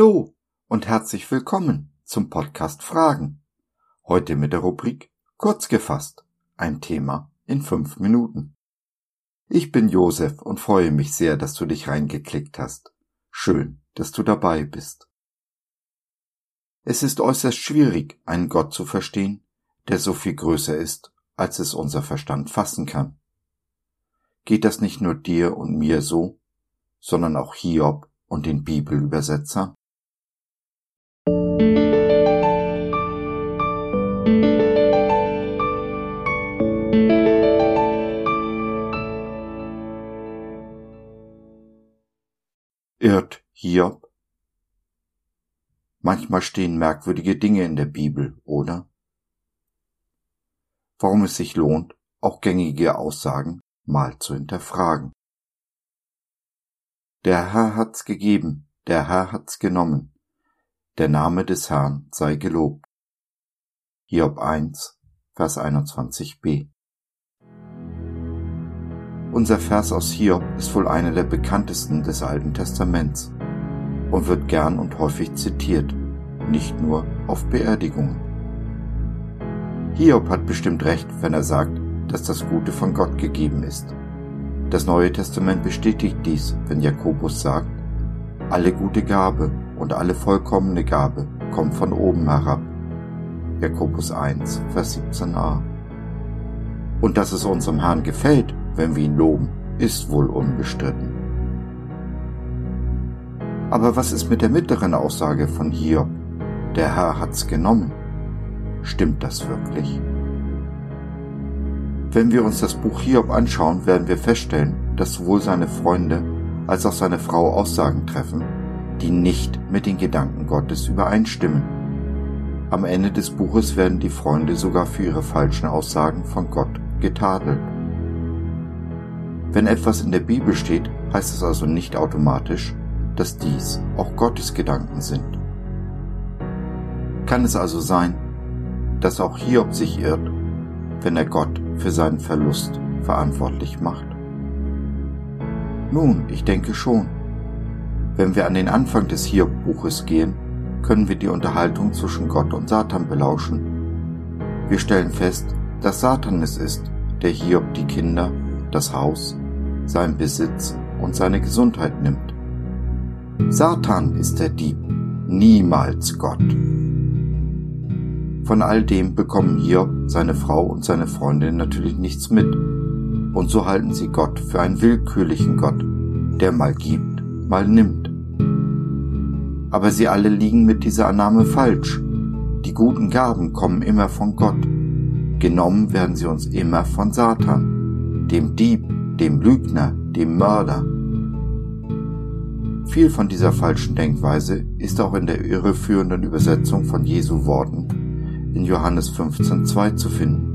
Hallo und herzlich willkommen zum Podcast Fragen. Heute mit der Rubrik Kurz gefasst. Ein Thema in fünf Minuten. Ich bin Josef und freue mich sehr, dass du dich reingeklickt hast. Schön, dass du dabei bist. Es ist äußerst schwierig, einen Gott zu verstehen, der so viel größer ist, als es unser Verstand fassen kann. Geht das nicht nur dir und mir so, sondern auch Hiob und den Bibelübersetzer? Irrt Hiob? Manchmal stehen merkwürdige Dinge in der Bibel, oder? Warum es sich lohnt, auch gängige Aussagen mal zu hinterfragen. Der Herr hat's gegeben, der Herr hat's genommen. Der Name des Herrn sei gelobt. Hiob 1, Vers 21b. Unser Vers aus Hiob ist wohl einer der bekanntesten des Alten Testaments und wird gern und häufig zitiert, nicht nur auf Beerdigungen. Hiob hat bestimmt recht, wenn er sagt, dass das Gute von Gott gegeben ist das Neue Testament bestätigt dies, wenn Jakobus sagt, alle gute Gabe und alle vollkommene Gabe kommt von oben herab. Jakobus 1, Vers 17a. Und dass es unserem Herrn gefällt, wenn wir ihn loben, ist wohl unbestritten. Aber was ist mit der mittleren Aussage von Hiob? Der Herr hat's genommen. Stimmt das wirklich? Wenn wir uns das Buch Hiob anschauen, werden wir feststellen, dass sowohl seine Freunde als auch seine Frau Aussagen treffen, die nicht mit den Gedanken Gottes übereinstimmen. Am Ende des Buches werden die Freunde sogar für ihre falschen Aussagen von Gott getadelt. Wenn etwas in der Bibel steht, heißt es also nicht automatisch, dass dies auch Gottes Gedanken sind. Kann es also sein, dass auch Hiob sich irrt wenn er Gott für seinen Verlust verantwortlich macht? Nun, ich denke schon. Wenn wir an den Anfang des Hiob-Buches gehen, können wir die Unterhaltung zwischen Gott und Satan belauschen. Wir stellen fest, dass Satan es ist, der Hiob die Kinder, das Haus, seinen Besitz und seine Gesundheit nimmt. Satan ist der Dieb, niemals Gott. Von all dem bekommen Hiob, seine Frau und seine Freundin natürlich nichts mit. Und so halten sie Gott für einen willkürlichen Gott, der mal gibt, mal nimmt. Aber sie alle liegen mit dieser Annahme falsch. Die guten Gaben kommen immer von Gott. Genommen werden sie uns immer von Satan, dem Dieb, dem Lügner, dem Mörder. Viel von dieser falschen Denkweise ist auch in der irreführenden Übersetzung von Jesu Worten in Johannes 15.2 zu finden.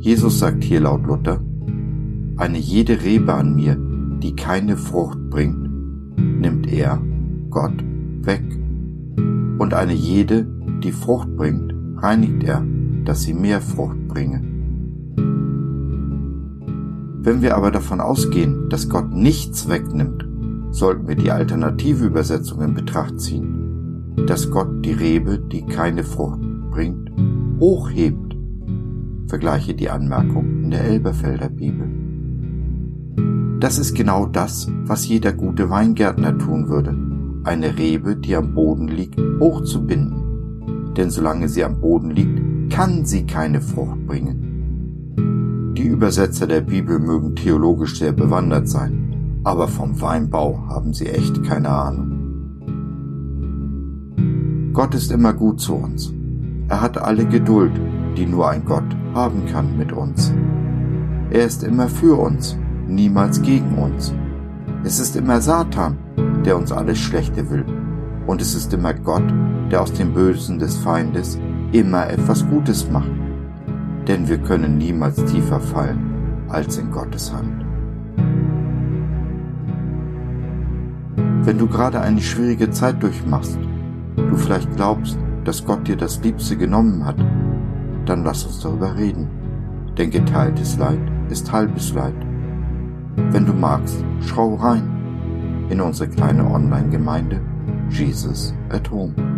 Jesus sagt hier laut Luther, eine jede Rebe an mir, die keine Frucht bringt, nimmt er, Gott, weg. Und eine jede, die Frucht bringt, reinigt er, dass sie mehr Frucht bringe. Wenn wir aber davon ausgehen, dass Gott nichts wegnimmt, sollten wir die alternative Übersetzung in Betracht ziehen dass Gott die Rebe, die keine Frucht bringt, hochhebt. Vergleiche die Anmerkung in der Elberfelder Bibel. Das ist genau das, was jeder gute Weingärtner tun würde, eine Rebe, die am Boden liegt, hochzubinden. Denn solange sie am Boden liegt, kann sie keine Frucht bringen. Die Übersetzer der Bibel mögen theologisch sehr bewandert sein, aber vom Weinbau haben sie echt keine Ahnung. Gott ist immer gut zu uns. Er hat alle Geduld, die nur ein Gott haben kann mit uns. Er ist immer für uns, niemals gegen uns. Es ist immer Satan, der uns alles Schlechte will. Und es ist immer Gott, der aus dem Bösen des Feindes immer etwas Gutes macht. Denn wir können niemals tiefer fallen als in Gottes Hand. Wenn du gerade eine schwierige Zeit durchmachst du vielleicht glaubst, dass Gott dir das Liebste genommen hat, dann lass uns darüber reden. Denn geteiltes Leid ist halbes Leid. Wenn du magst, schau rein in unsere kleine Online-Gemeinde Jesus at Home.